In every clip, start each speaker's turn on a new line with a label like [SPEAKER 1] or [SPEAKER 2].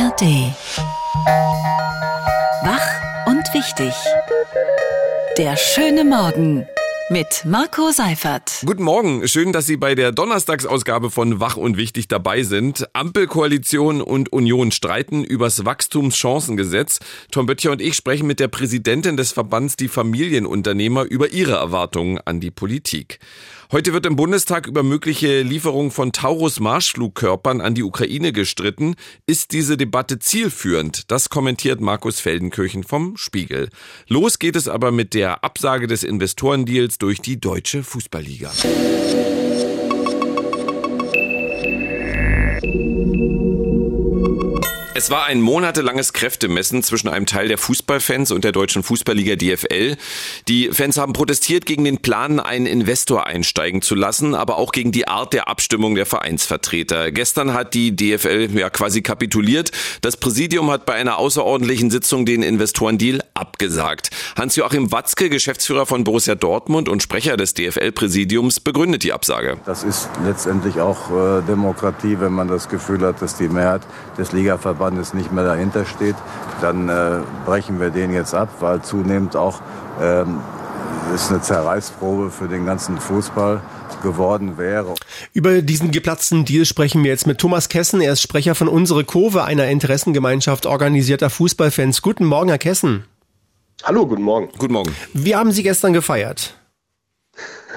[SPEAKER 1] ARD. Wach und wichtig. Der schöne Morgen mit Marco Seifert.
[SPEAKER 2] Guten Morgen, schön, dass Sie bei der Donnerstagsausgabe von Wach und Wichtig dabei sind. Ampelkoalition und Union streiten übers Wachstumschancengesetz. Tom Böttcher und ich sprechen mit der Präsidentin des Verbands Die Familienunternehmer über ihre Erwartungen an die Politik. Heute wird im Bundestag über mögliche Lieferung von Taurus-Marschflugkörpern an die Ukraine gestritten. Ist diese Debatte zielführend? Das kommentiert Markus Feldenkirchen vom Spiegel. Los geht es aber mit der Absage des Investorendeals durch die Deutsche Fußballliga. Es war ein monatelanges Kräftemessen zwischen einem Teil der Fußballfans und der deutschen Fußballliga DFL. Die Fans haben protestiert gegen den Plan, einen Investor einsteigen zu lassen, aber auch gegen die Art der Abstimmung der Vereinsvertreter. Gestern hat die DFL ja quasi kapituliert. Das Präsidium hat bei einer außerordentlichen Sitzung den Investorendeal abgesagt. Hans-Joachim Watzke, Geschäftsführer von Borussia Dortmund und Sprecher des DFL-Präsidiums, begründet die Absage.
[SPEAKER 3] Das ist letztendlich auch äh, Demokratie, wenn man das Gefühl hat, dass die Mehrheit des Ligaverbandes Verbandes nicht mehr dahinter steht, dann äh, brechen wir den jetzt ab, weil zunehmend auch ähm, ist eine Zerreißprobe für den ganzen Fußball geworden wäre.
[SPEAKER 4] Über diesen geplatzten Deal sprechen wir jetzt mit Thomas Kessen. Er ist Sprecher von Unsere Kurve, einer Interessengemeinschaft organisierter Fußballfans. Guten Morgen, Herr Kessen.
[SPEAKER 5] Hallo, guten Morgen.
[SPEAKER 2] Guten Morgen.
[SPEAKER 4] Wie haben Sie gestern gefeiert?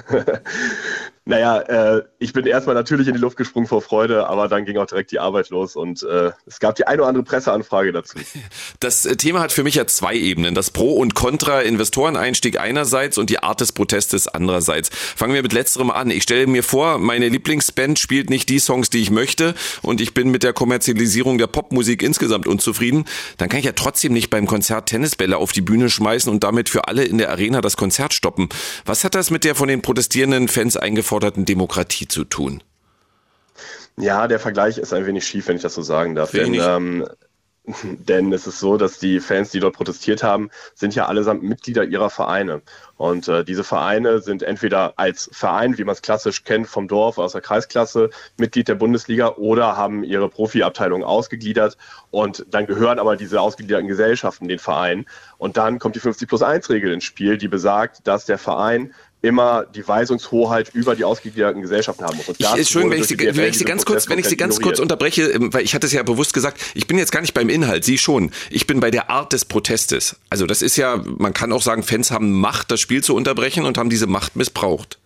[SPEAKER 5] Naja, äh, ich bin erstmal natürlich in die Luft gesprungen vor Freude, aber dann ging auch direkt die Arbeit los und äh, es gab die eine oder andere Presseanfrage dazu.
[SPEAKER 2] Das äh, Thema hat für mich ja zwei Ebenen. Das Pro und Contra Investoreneinstieg einerseits und die Art des Protestes andererseits. Fangen wir mit letzterem an. Ich stelle mir vor, meine Lieblingsband spielt nicht die Songs, die ich möchte und ich bin mit der Kommerzialisierung der Popmusik insgesamt unzufrieden. Dann kann ich ja trotzdem nicht beim Konzert Tennisbälle auf die Bühne schmeißen und damit für alle in der Arena das Konzert stoppen. Was hat das mit der von den protestierenden Fans eingefordert geforderten Demokratie zu tun?
[SPEAKER 5] Ja, der Vergleich ist ein wenig schief, wenn ich das so sagen darf. Denn, ähm, denn es ist so, dass die Fans, die dort protestiert haben, sind ja allesamt Mitglieder ihrer Vereine. Und äh, diese Vereine sind entweder als Verein, wie man es klassisch kennt, vom Dorf aus der Kreisklasse, Mitglied der Bundesliga oder haben ihre Profiabteilung ausgegliedert und dann gehören aber diese ausgegliederten Gesellschaften den Verein. Und dann kommt die 50 plus 1 Regel ins Spiel, die besagt, dass der Verein immer die Weisungshoheit über die ausgegliederten Gesellschaften haben muss. Und
[SPEAKER 2] ich, Entschuldigung, wenn ich, Sie, wenn ich Sie ganz kurz, wenn ich Sie ganz kurz unterbreche, ähm, weil ich hatte es ja bewusst gesagt, ich bin jetzt gar nicht beim Inhalt, Sie schon. Ich bin bei der Art des Protestes. Also das ist ja, man kann auch sagen, Fans haben Macht, das Spiel zu unterbrechen und haben diese Macht missbraucht.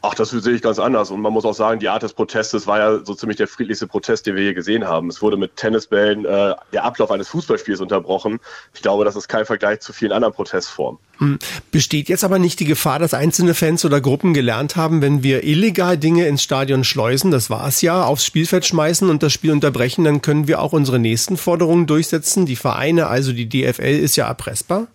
[SPEAKER 5] Ach, das sehe ich ganz anders. Und man muss auch sagen, die Art des Protestes war ja so ziemlich der friedlichste Protest, den wir hier gesehen haben. Es wurde mit Tennisbällen äh, der Ablauf eines Fußballspiels unterbrochen. Ich glaube, das ist kein Vergleich zu vielen anderen Protestformen.
[SPEAKER 4] Hm. Besteht jetzt aber nicht die Gefahr, dass einzelne Fans oder Gruppen gelernt haben, wenn wir illegal Dinge ins Stadion schleusen, das war es ja, aufs Spielfeld schmeißen und das Spiel unterbrechen, dann können wir auch unsere nächsten Forderungen durchsetzen. Die Vereine, also die DFL, ist ja erpressbar?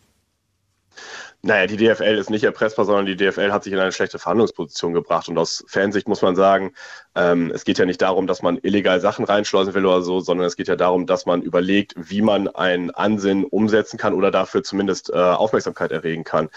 [SPEAKER 5] Naja, die DFL ist nicht erpressbar, sondern die DFL hat sich in eine schlechte Verhandlungsposition gebracht. Und aus Fansicht muss man sagen, ähm, es geht ja nicht darum, dass man illegal Sachen reinschleusen will oder so, sondern es geht ja darum, dass man überlegt, wie man ein Ansinnen umsetzen kann oder dafür zumindest äh, Aufmerksamkeit erregen kann.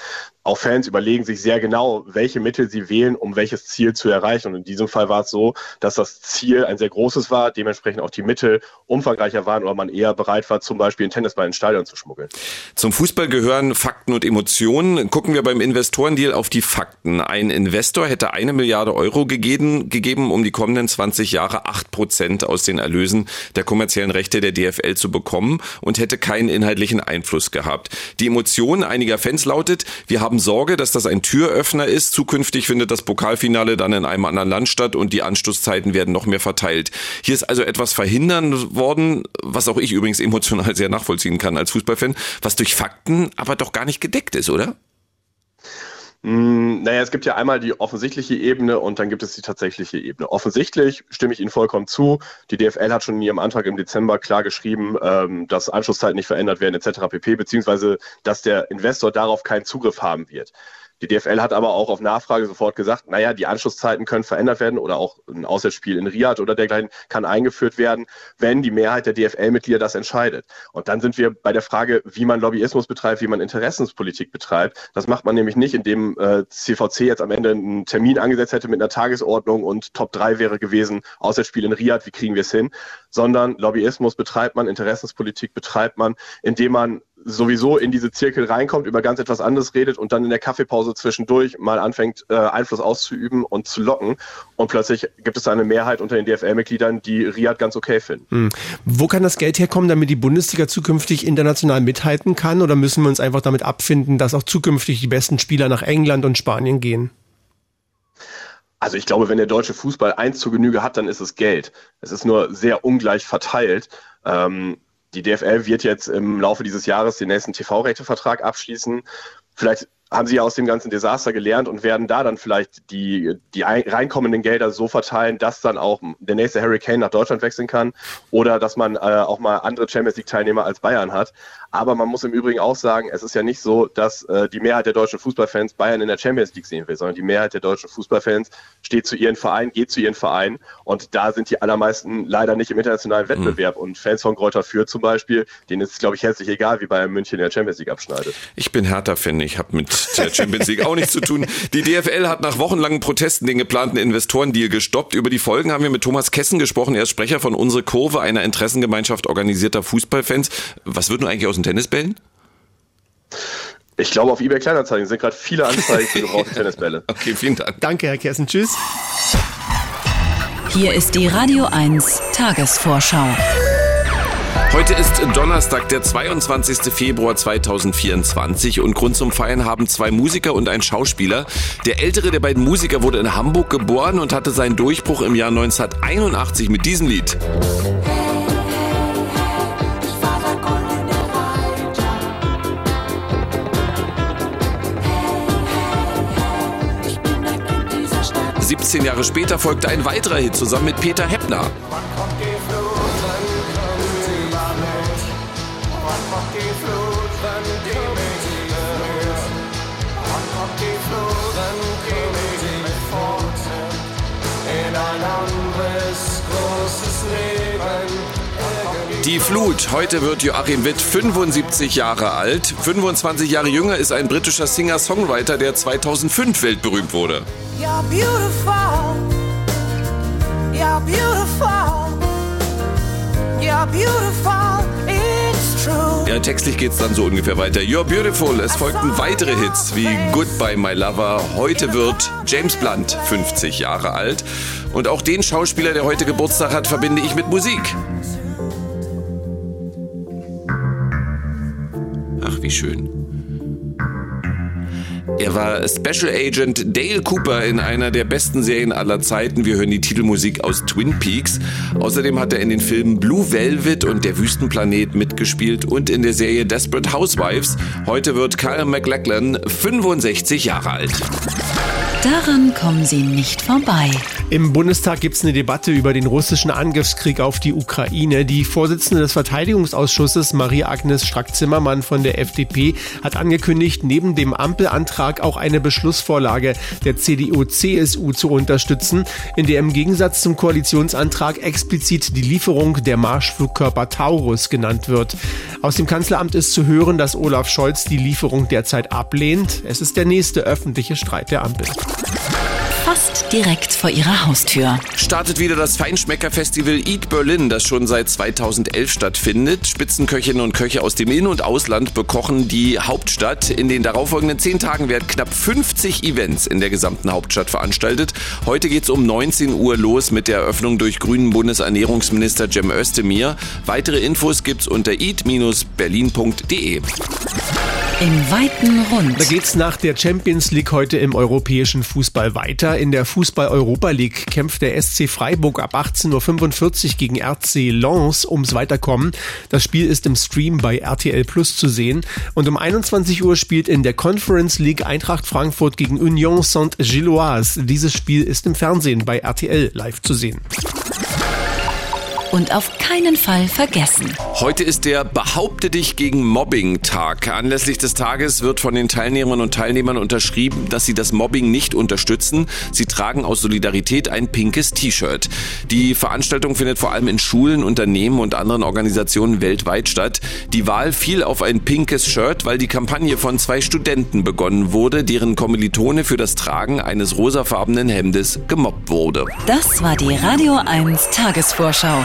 [SPEAKER 5] Auch Fans überlegen sich sehr genau, welche Mittel sie wählen, um welches Ziel zu erreichen. Und in diesem Fall war es so, dass das Ziel ein sehr großes war, dementsprechend auch die Mittel umfangreicher waren oder man eher bereit war, zum Beispiel einen Tennisball ins Stadion zu schmuggeln.
[SPEAKER 2] Zum Fußball gehören Fakten und Emotionen. Gucken wir beim Investorendeal auf die Fakten. Ein Investor hätte eine Milliarde Euro gegeben, gegeben um die kommenden 20 Jahre acht Prozent aus den Erlösen der kommerziellen Rechte der DFL zu bekommen und hätte keinen inhaltlichen Einfluss gehabt. Die Emotion einiger Fans lautet, wir haben Sorge, dass das ein Türöffner ist. Zukünftig findet das Pokalfinale dann in einem anderen Land statt und die Anstoßzeiten werden noch mehr verteilt. Hier ist also etwas verhindern worden, was auch ich übrigens emotional sehr nachvollziehen kann als Fußballfan, was durch Fakten aber doch gar nicht gedeckt ist, oder?
[SPEAKER 5] Hm, naja, es gibt ja einmal die offensichtliche Ebene und dann gibt es die tatsächliche Ebene. Offensichtlich stimme ich Ihnen vollkommen zu. Die DFL hat schon in ihrem Antrag im Dezember klar geschrieben, ähm, dass Anschlusszeiten nicht verändert werden etc. pp. beziehungsweise dass der Investor darauf keinen Zugriff haben wird. Die DFL hat aber auch auf Nachfrage sofort gesagt, naja, die Anschlusszeiten können verändert werden oder auch ein Auswärtsspiel in Riyadh oder dergleichen kann eingeführt werden, wenn die Mehrheit der DFL-Mitglieder das entscheidet. Und dann sind wir bei der Frage, wie man Lobbyismus betreibt, wie man Interessenspolitik betreibt. Das macht man nämlich nicht, indem äh, CVC jetzt am Ende einen Termin angesetzt hätte mit einer Tagesordnung und Top 3 wäre gewesen, Auswärtsspiel in Riyadh, wie kriegen wir es hin? Sondern Lobbyismus betreibt man, Interessenspolitik betreibt man, indem man sowieso in diese Zirkel reinkommt, über ganz etwas anderes redet und dann in der Kaffeepause zwischendurch mal anfängt, äh, Einfluss auszuüben und zu locken. Und plötzlich gibt es eine Mehrheit unter den DFL-Mitgliedern, die Riyadh ganz okay finden. Hm.
[SPEAKER 4] Wo kann das Geld herkommen, damit die Bundesliga zukünftig international mithalten kann? Oder müssen wir uns einfach damit abfinden, dass auch zukünftig die besten Spieler nach England und Spanien gehen?
[SPEAKER 5] Also ich glaube, wenn der deutsche Fußball eins zu Genüge hat, dann ist es Geld. Es ist nur sehr ungleich verteilt. Ähm, die DFL wird jetzt im Laufe dieses Jahres den nächsten TV-Rechtevertrag abschließen. Vielleicht haben sie ja aus dem ganzen Desaster gelernt und werden da dann vielleicht die, die reinkommenden Gelder so verteilen, dass dann auch der nächste Hurricane nach Deutschland wechseln kann oder dass man äh, auch mal andere Champions League-Teilnehmer als Bayern hat. Aber man muss im Übrigen auch sagen, es ist ja nicht so, dass äh, die Mehrheit der deutschen Fußballfans Bayern in der Champions League sehen will, sondern die Mehrheit der deutschen Fußballfans steht zu ihren Vereinen, geht zu ihren Vereinen und da sind die allermeisten leider nicht im internationalen Wettbewerb. Mhm. Und Fans von Greuther Fürth zum Beispiel, denen ist es, glaube ich, herzlich egal, wie Bayern München in der Champions League abschneidet.
[SPEAKER 2] Ich bin Hertha-Fan, ich habe mit der Champions League auch nichts zu tun. Die DFL hat nach wochenlangen Protesten den geplanten Investorendeal gestoppt. Über die Folgen haben wir mit Thomas Kessen gesprochen. Er ist Sprecher von Unsere Kurve, einer Interessengemeinschaft organisierter Fußballfans. Was wird nun eigentlich aus den Tennisbällen?
[SPEAKER 5] Ich glaube, auf eBay Kleinanzeigen sind gerade viele Anzeigen für gebrauchte Tennisbälle.
[SPEAKER 2] Okay, vielen Dank.
[SPEAKER 4] Danke, Herr Kessen. Tschüss.
[SPEAKER 1] Hier ist die Radio 1 Tagesvorschau.
[SPEAKER 2] Heute ist Donnerstag, der 22. Februar 2024 und Grund zum Feiern haben zwei Musiker und ein Schauspieler. Der ältere der beiden Musiker wurde in Hamburg geboren und hatte seinen Durchbruch im Jahr 1981 mit diesem Lied. 17 Jahre später folgte ein weiterer Hit zusammen mit Peter Heppner. Die Flut. Heute wird Joachim Witt 75 Jahre alt. 25 Jahre jünger ist ein britischer Singer-Songwriter, der 2005 weltberühmt wurde. You're beautiful. You're beautiful. You're beautiful. It's true. Ja, textlich geht's dann so ungefähr weiter. You're beautiful. Es folgten weitere Hits wie Goodbye My Lover. Heute wird James Blunt 50 Jahre alt. Und auch den Schauspieler, der heute Geburtstag hat, verbinde ich mit Musik. Ach, wie schön. Er war Special Agent Dale Cooper in einer der besten Serien aller Zeiten. Wir hören die Titelmusik aus Twin Peaks. Außerdem hat er in den Filmen Blue Velvet und Der Wüstenplanet mitgespielt und in der Serie Desperate Housewives. Heute wird Kyle MacLachlan 65 Jahre alt.
[SPEAKER 1] Daran kommen Sie nicht vorbei.
[SPEAKER 4] Im Bundestag gibt es eine Debatte über den russischen Angriffskrieg auf die Ukraine. Die Vorsitzende des Verteidigungsausschusses, Marie-Agnes Strack-Zimmermann von der FDP, hat angekündigt, neben dem Ampelantrag auch eine Beschlussvorlage der CDU-CSU zu unterstützen, in der im Gegensatz zum Koalitionsantrag explizit die Lieferung der Marschflugkörper Taurus genannt wird. Aus dem Kanzleramt ist zu hören, dass Olaf Scholz die Lieferung derzeit ablehnt. Es ist der nächste öffentliche Streit der Ampel
[SPEAKER 1] fast direkt vor ihrer Haustür.
[SPEAKER 2] Startet wieder das Feinschmecker-Festival Eat Berlin, das schon seit 2011 stattfindet. Spitzenköchinnen und Köche aus dem In- und Ausland bekochen die Hauptstadt. In den darauffolgenden zehn Tagen werden knapp 50 Events in der gesamten Hauptstadt veranstaltet. Heute geht es um 19 Uhr los mit der Eröffnung durch grünen Bundesernährungsminister Cem Özdemir. Weitere Infos gibt's unter eat-berlin.de.
[SPEAKER 1] Im weiten Rund.
[SPEAKER 4] Da geht's nach der Champions League heute im europäischen Fußball weiter. In der Fußball-Europa League kämpft der SC Freiburg ab 18.45 Uhr gegen RC Lens ums Weiterkommen. Das Spiel ist im Stream bei RTL Plus zu sehen. Und um 21 Uhr spielt in der Conference League Eintracht Frankfurt gegen Union Saint-Gilloise. Dieses Spiel ist im Fernsehen bei RTL live zu sehen.
[SPEAKER 1] Und auf keinen Fall vergessen
[SPEAKER 2] Heute ist der Behaupte dich gegen Mobbing Tag. Anlässlich des Tages wird von den Teilnehmerinnen und Teilnehmern unterschrieben, dass sie das Mobbing nicht unterstützen. Sie tragen aus Solidarität ein pinkes T-Shirt. Die Veranstaltung findet vor allem in Schulen, Unternehmen und anderen Organisationen weltweit statt. Die Wahl fiel auf ein pinkes Shirt, weil die Kampagne von zwei Studenten begonnen wurde, deren Kommilitone für das Tragen eines rosafarbenen Hemdes gemobbt wurde.
[SPEAKER 1] Das war die Radio 1 Tagesvorschau.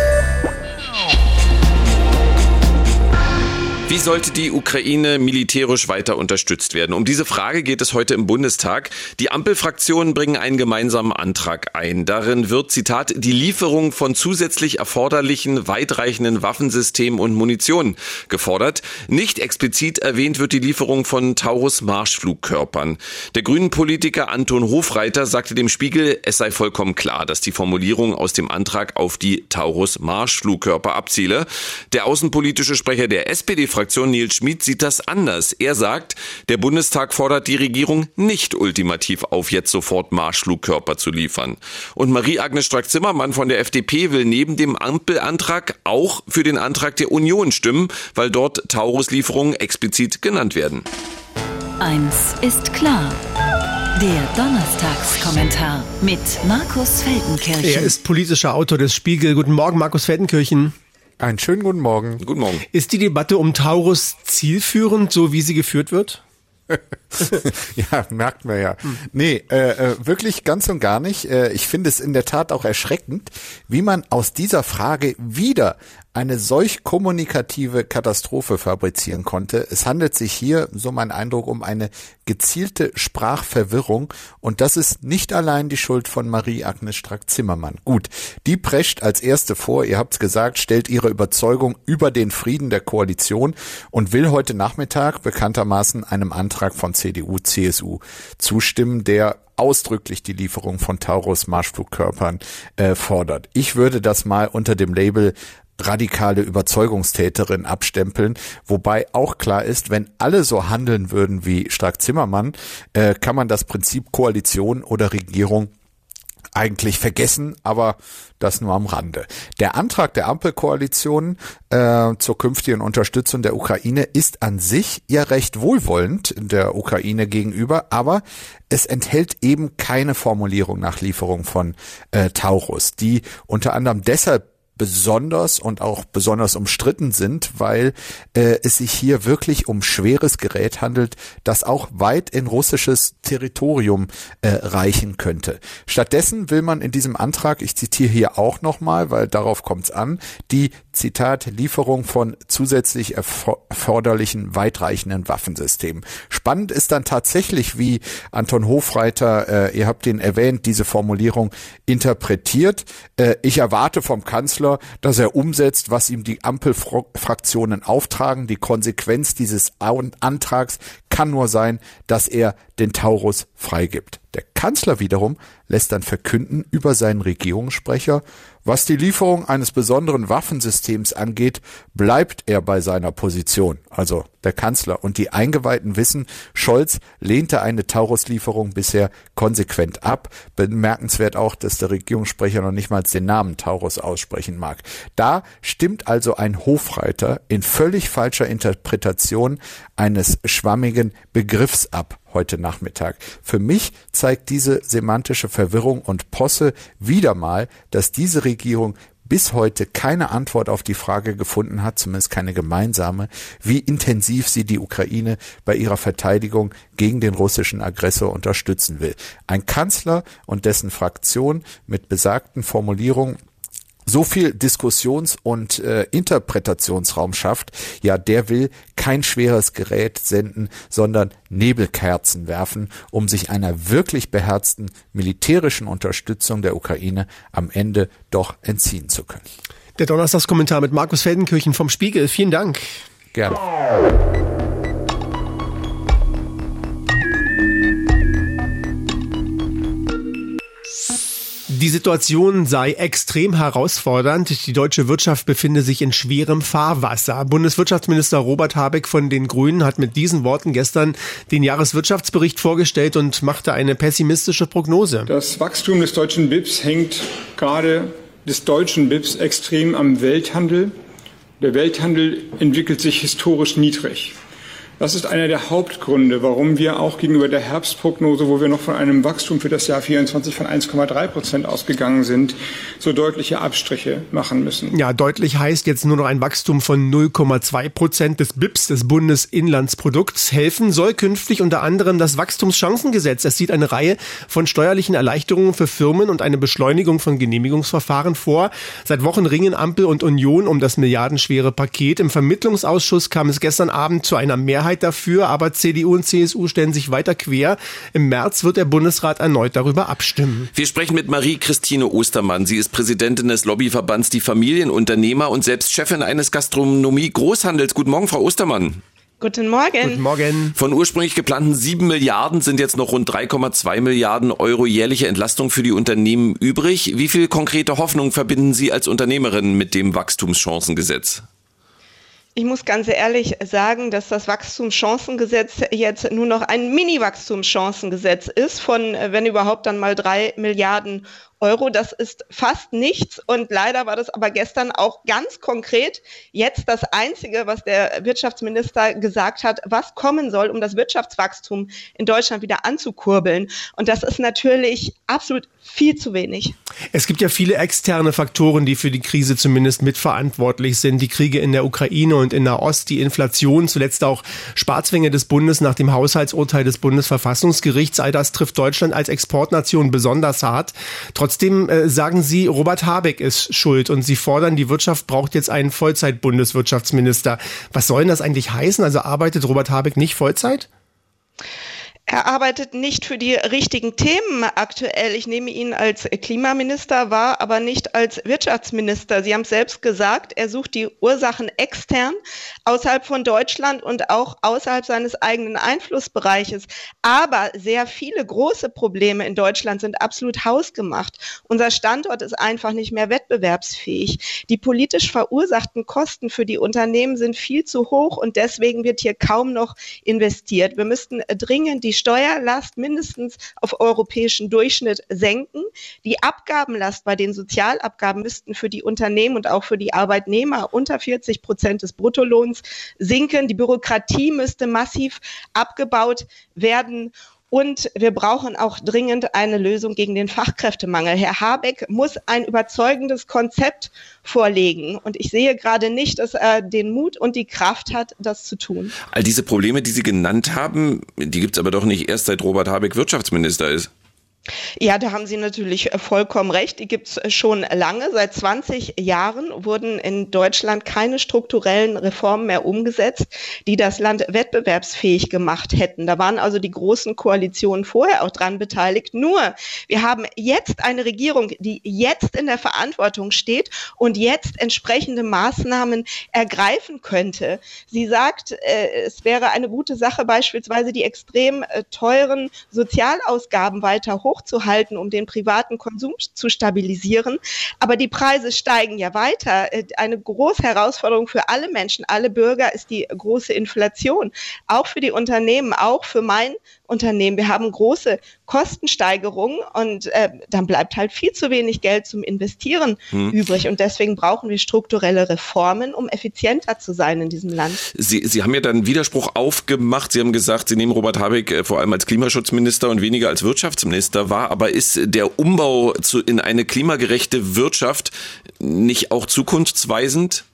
[SPEAKER 2] Wie sollte die Ukraine militärisch weiter unterstützt werden? Um diese Frage geht es heute im Bundestag. Die Ampelfraktionen bringen einen gemeinsamen Antrag ein. Darin wird, Zitat, die Lieferung von zusätzlich erforderlichen, weitreichenden Waffensystemen und Munition gefordert. Nicht explizit erwähnt wird die Lieferung von Taurus-Marschflugkörpern. Der grünen Politiker Anton Hofreiter sagte dem Spiegel, es sei vollkommen klar, dass die Formulierung aus dem Antrag auf die Taurus-Marschflugkörper abziele. Der außenpolitische Sprecher der SPD Fraktion Nils Schmid sieht das anders. Er sagt, der Bundestag fordert die Regierung nicht ultimativ auf, jetzt sofort Marschflugkörper zu liefern. Und Marie-Agnes Strack-Zimmermann von der FDP will neben dem Ampelantrag auch für den Antrag der Union stimmen, weil dort Taurus-Lieferungen explizit genannt werden.
[SPEAKER 1] Eins ist klar. Der Donnerstagskommentar mit Markus Feldenkirchen.
[SPEAKER 4] Er ist politischer Autor des Spiegel. Guten Morgen, Markus Feldenkirchen.
[SPEAKER 6] Einen schönen guten Morgen.
[SPEAKER 2] Guten Morgen.
[SPEAKER 4] Ist die Debatte um Taurus zielführend, so wie sie geführt wird?
[SPEAKER 6] ja, merkt man ja. Nee, äh, äh, wirklich ganz und gar nicht. Äh, ich finde es in der Tat auch erschreckend, wie man aus dieser Frage wieder eine solch kommunikative Katastrophe fabrizieren konnte. Es handelt sich hier, so mein Eindruck, um eine gezielte Sprachverwirrung und das ist nicht allein die Schuld von Marie-Agnes Strack-Zimmermann. Gut, die prescht als erste vor, ihr habt's gesagt, stellt ihre Überzeugung über den Frieden der Koalition und will heute Nachmittag bekanntermaßen einem Antrag von CDU, CSU zustimmen, der ausdrücklich die Lieferung von Taurus Marschflugkörpern äh, fordert. Ich würde das mal unter dem Label radikale Überzeugungstäterin abstempeln, wobei auch klar ist, wenn alle so handeln würden wie Strack Zimmermann, äh, kann man das Prinzip Koalition oder Regierung eigentlich vergessen, aber das nur am Rande. Der Antrag der Ampelkoalition äh, zur künftigen Unterstützung der Ukraine ist an sich ja recht wohlwollend der Ukraine gegenüber, aber es enthält eben keine Formulierung nach Lieferung von äh, Taurus, die unter anderem deshalb besonders und auch besonders umstritten sind, weil äh, es sich hier wirklich um schweres Gerät handelt, das auch weit in russisches Territorium äh, reichen könnte. Stattdessen will man in diesem Antrag, ich zitiere hier auch nochmal, weil darauf kommt es an, die Zitat Lieferung von zusätzlich erforderlichen weitreichenden Waffensystemen. Spannend ist dann tatsächlich, wie Anton Hofreiter, äh, ihr habt ihn erwähnt, diese Formulierung interpretiert. Äh, ich erwarte vom Kanzler Kanzler, dass er umsetzt, was ihm die Ampelfraktionen auftragen. Die Konsequenz dieses Antrags kann nur sein, dass er den Taurus freigibt. Der Kanzler wiederum lässt dann verkünden über seinen Regierungssprecher, was die Lieferung eines besonderen Waffensystems angeht, bleibt er bei seiner Position, also der Kanzler. Und die Eingeweihten wissen, Scholz lehnte eine Taurus-Lieferung bisher konsequent ab. Bemerkenswert auch, dass der Regierungssprecher noch nicht mal den Namen Taurus aussprechen mag. Da stimmt also ein Hofreiter in völlig falscher Interpretation eines schwammigen Begriffs ab heute Nachmittag. Für mich zeigt diese semantische Verwirrung und Posse wieder mal, dass diese Regierung bis heute keine Antwort auf die Frage gefunden hat, zumindest keine gemeinsame, wie intensiv sie die Ukraine bei ihrer Verteidigung gegen den russischen Aggressor unterstützen will. Ein Kanzler und dessen Fraktion mit besagten Formulierungen so viel Diskussions- und äh, Interpretationsraum schafft, ja, der will kein schweres Gerät senden, sondern Nebelkerzen werfen, um sich einer wirklich beherzten militärischen Unterstützung der Ukraine am Ende doch entziehen zu können.
[SPEAKER 4] Der Donnerstagskommentar mit Markus Feldenkirchen vom Spiegel. Vielen Dank.
[SPEAKER 6] Gerne.
[SPEAKER 4] Die Situation sei extrem herausfordernd. Die deutsche Wirtschaft befinde sich in schwerem Fahrwasser. Bundeswirtschaftsminister Robert Habeck von den Grünen hat mit diesen Worten gestern den Jahreswirtschaftsbericht vorgestellt und machte eine pessimistische Prognose.
[SPEAKER 7] Das Wachstum des deutschen BIPs hängt gerade des deutschen BIPs extrem am Welthandel Der Welthandel entwickelt sich historisch niedrig. Das ist einer der Hauptgründe, warum wir auch gegenüber der Herbstprognose, wo wir noch von einem Wachstum für das Jahr 24 von 1,3 Prozent ausgegangen sind, so deutliche Abstriche machen müssen.
[SPEAKER 4] Ja, deutlich heißt jetzt nur noch ein Wachstum von 0,2 Prozent des BIPs, des Bundesinlandsprodukts. Helfen soll künftig unter anderem das Wachstumschancengesetz. Es sieht eine Reihe von steuerlichen Erleichterungen für Firmen und eine Beschleunigung von Genehmigungsverfahren vor. Seit Wochen ringen Ampel und Union um das milliardenschwere Paket. Im Vermittlungsausschuss kam es gestern Abend zu einer Mehrheit Mehrheit dafür, aber CDU und CSU stellen sich weiter quer. Im März wird der Bundesrat erneut darüber abstimmen.
[SPEAKER 2] Wir sprechen mit Marie-Christine Ostermann. Sie ist Präsidentin des Lobbyverbands Die Familienunternehmer und selbst Chefin eines Gastronomie-Großhandels. Guten Morgen, Frau Ostermann.
[SPEAKER 8] Guten Morgen.
[SPEAKER 4] Guten Morgen.
[SPEAKER 2] Von ursprünglich geplanten sieben Milliarden sind jetzt noch rund 3,2 Milliarden Euro jährliche Entlastung für die Unternehmen übrig. Wie viel konkrete Hoffnung verbinden Sie als Unternehmerin mit dem Wachstumschancengesetz?
[SPEAKER 8] Ich muss ganz ehrlich sagen, dass das Wachstumschancengesetz jetzt nur noch ein Mini-Wachstumschancengesetz ist von, äh, wenn überhaupt, dann mal drei Milliarden Euro. Das ist fast nichts. Und leider war das aber gestern auch ganz konkret jetzt das Einzige, was der Wirtschaftsminister gesagt hat, was kommen soll, um das Wirtschaftswachstum in Deutschland wieder anzukurbeln. Und das ist natürlich absolut viel zu wenig.
[SPEAKER 4] Es gibt ja viele externe Faktoren, die für die Krise zumindest mitverantwortlich sind. Die Kriege in der Ukraine und in der Ost, die Inflation, zuletzt auch Sparzwänge des Bundes nach dem Haushaltsurteil des Bundesverfassungsgerichts. All das trifft Deutschland als Exportnation besonders hart. Trotzdem äh, sagen Sie, Robert Habeck ist schuld und Sie fordern, die Wirtschaft braucht jetzt einen Vollzeit-Bundeswirtschaftsminister. Was soll denn das eigentlich heißen? Also arbeitet Robert Habeck nicht Vollzeit?
[SPEAKER 8] Er arbeitet nicht für die richtigen Themen aktuell. Ich nehme ihn als Klimaminister wahr, aber nicht als Wirtschaftsminister. Sie haben es selbst gesagt, er sucht die Ursachen extern, außerhalb von Deutschland und auch außerhalb seines eigenen Einflussbereiches. Aber sehr viele große Probleme in Deutschland sind absolut hausgemacht. Unser Standort ist einfach nicht mehr wettbewerbsfähig. Die politisch verursachten Kosten für die Unternehmen sind viel zu hoch und deswegen wird hier kaum noch investiert. Wir müssten dringend die Steuerlast mindestens auf europäischen Durchschnitt senken. Die Abgabenlast bei den Sozialabgaben müssten für die Unternehmen und auch für die Arbeitnehmer unter 40 Prozent des Bruttolohns sinken. Die Bürokratie müsste massiv abgebaut werden. Und wir brauchen auch dringend eine Lösung gegen den Fachkräftemangel. Herr Habeck muss ein überzeugendes Konzept vorlegen. Und ich sehe gerade nicht, dass er den Mut und die Kraft hat, das zu tun.
[SPEAKER 2] All diese Probleme, die Sie genannt haben, die gibt es aber doch nicht erst seit Robert Habeck Wirtschaftsminister ist.
[SPEAKER 8] Ja, da haben Sie natürlich äh, vollkommen recht. Die gibt es äh, schon lange. Seit 20 Jahren wurden in Deutschland keine strukturellen Reformen mehr umgesetzt, die das Land wettbewerbsfähig gemacht hätten. Da waren also die großen Koalitionen vorher auch dran beteiligt. Nur, wir haben jetzt eine Regierung, die jetzt in der Verantwortung steht und jetzt entsprechende Maßnahmen ergreifen könnte. Sie sagt, äh, es wäre eine gute Sache, beispielsweise die extrem teuren Sozialausgaben weiter hoch hochzuhalten, um den privaten Konsum zu stabilisieren. Aber die Preise steigen ja weiter. Äh, eine große Herausforderung für alle Menschen, alle Bürger ist die große Inflation. Auch für die Unternehmen, auch für mein Unternehmen. Wir haben große Kostensteigerungen und äh, dann bleibt halt viel zu wenig Geld zum Investieren hm. übrig. Und deswegen brauchen wir strukturelle Reformen, um effizienter zu sein in diesem Land.
[SPEAKER 2] Sie, Sie haben ja dann Widerspruch aufgemacht. Sie haben gesagt, Sie nehmen Robert Habeck äh, vor allem als Klimaschutzminister und weniger als Wirtschaftsminister wahr. Aber ist der Umbau zu, in eine klimagerechte Wirtschaft nicht auch zukunftsweisend?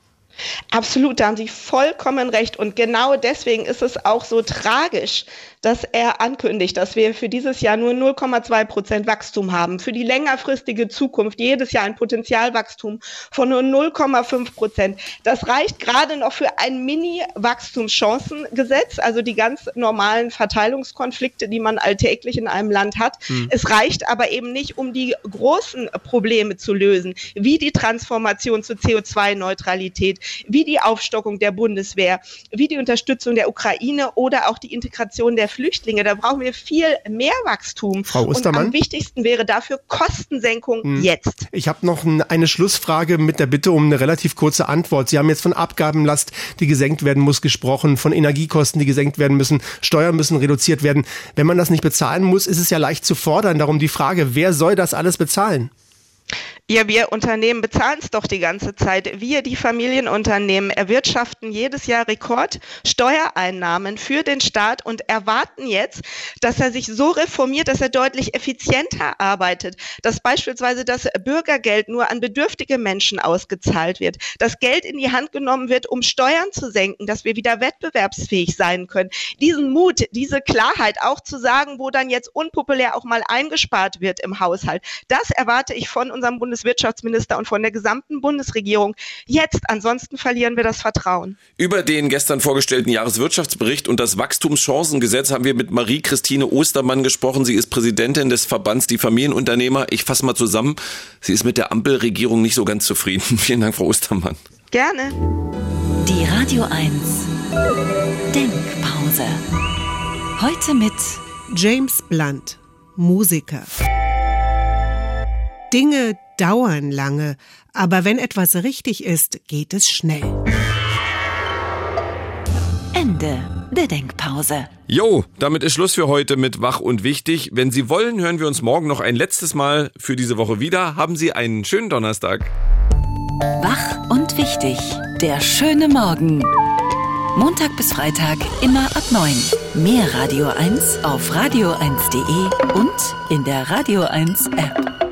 [SPEAKER 8] Absolut, da haben Sie vollkommen recht. Und genau deswegen ist es auch so tragisch, dass er ankündigt, dass wir für dieses Jahr nur 0,2 Prozent Wachstum haben. Für die längerfristige Zukunft jedes Jahr ein Potenzialwachstum von nur 0,5 Prozent. Das reicht gerade noch für ein Mini-Wachstumschancengesetz, also die ganz normalen Verteilungskonflikte, die man alltäglich in einem Land hat. Hm. Es reicht aber eben nicht, um die großen Probleme zu lösen, wie die Transformation zur CO2-Neutralität, wie die Aufstockung der Bundeswehr, wie die Unterstützung der Ukraine oder auch die Integration der Flüchtlinge. Da brauchen wir viel mehr Wachstum.
[SPEAKER 4] Frau Ostermann?
[SPEAKER 8] Und am wichtigsten wäre dafür Kostensenkung hm. jetzt.
[SPEAKER 4] Ich habe noch eine Schlussfrage mit der Bitte um eine relativ kurze Antwort. Sie haben jetzt von Abgabenlast, die gesenkt werden muss, gesprochen, von Energiekosten, die gesenkt werden müssen, Steuern müssen reduziert werden. Wenn man das nicht bezahlen muss, ist es ja leicht zu fordern. Darum die Frage, wer soll das alles bezahlen?
[SPEAKER 8] Ja, wir Unternehmen bezahlen es doch die ganze Zeit. Wir, die Familienunternehmen, erwirtschaften jedes Jahr Rekordsteuereinnahmen für den Staat und erwarten jetzt, dass er sich so reformiert, dass er deutlich effizienter arbeitet, dass beispielsweise das Bürgergeld nur an bedürftige Menschen ausgezahlt wird, dass Geld in die Hand genommen wird, um Steuern zu senken, dass wir wieder wettbewerbsfähig sein können. Diesen Mut, diese Klarheit auch zu sagen, wo dann jetzt unpopulär auch mal eingespart wird im Haushalt, das erwarte ich von unserem Bundes Bundeswirtschaftsminister und von der gesamten Bundesregierung. Jetzt, ansonsten verlieren wir das Vertrauen.
[SPEAKER 2] Über den gestern vorgestellten Jahreswirtschaftsbericht und das Wachstumschancengesetz haben wir mit Marie-Christine Ostermann gesprochen. Sie ist Präsidentin des Verbands Die Familienunternehmer. Ich fasse mal zusammen. Sie ist mit der Ampelregierung nicht so ganz zufrieden. Vielen Dank, Frau Ostermann.
[SPEAKER 8] Gerne.
[SPEAKER 1] Die Radio 1 Denkpause. Heute mit
[SPEAKER 9] James Blunt, Musiker. Dinge dauern lange, aber wenn etwas richtig ist, geht es schnell.
[SPEAKER 1] Ende der Denkpause.
[SPEAKER 2] Jo, damit ist Schluss für heute mit Wach und Wichtig. Wenn Sie wollen, hören wir uns morgen noch ein letztes Mal für diese Woche wieder. Haben Sie einen schönen Donnerstag.
[SPEAKER 1] Wach und Wichtig. Der schöne Morgen. Montag bis Freitag immer ab 9. Mehr Radio 1 auf radio1.de und in der Radio 1 App.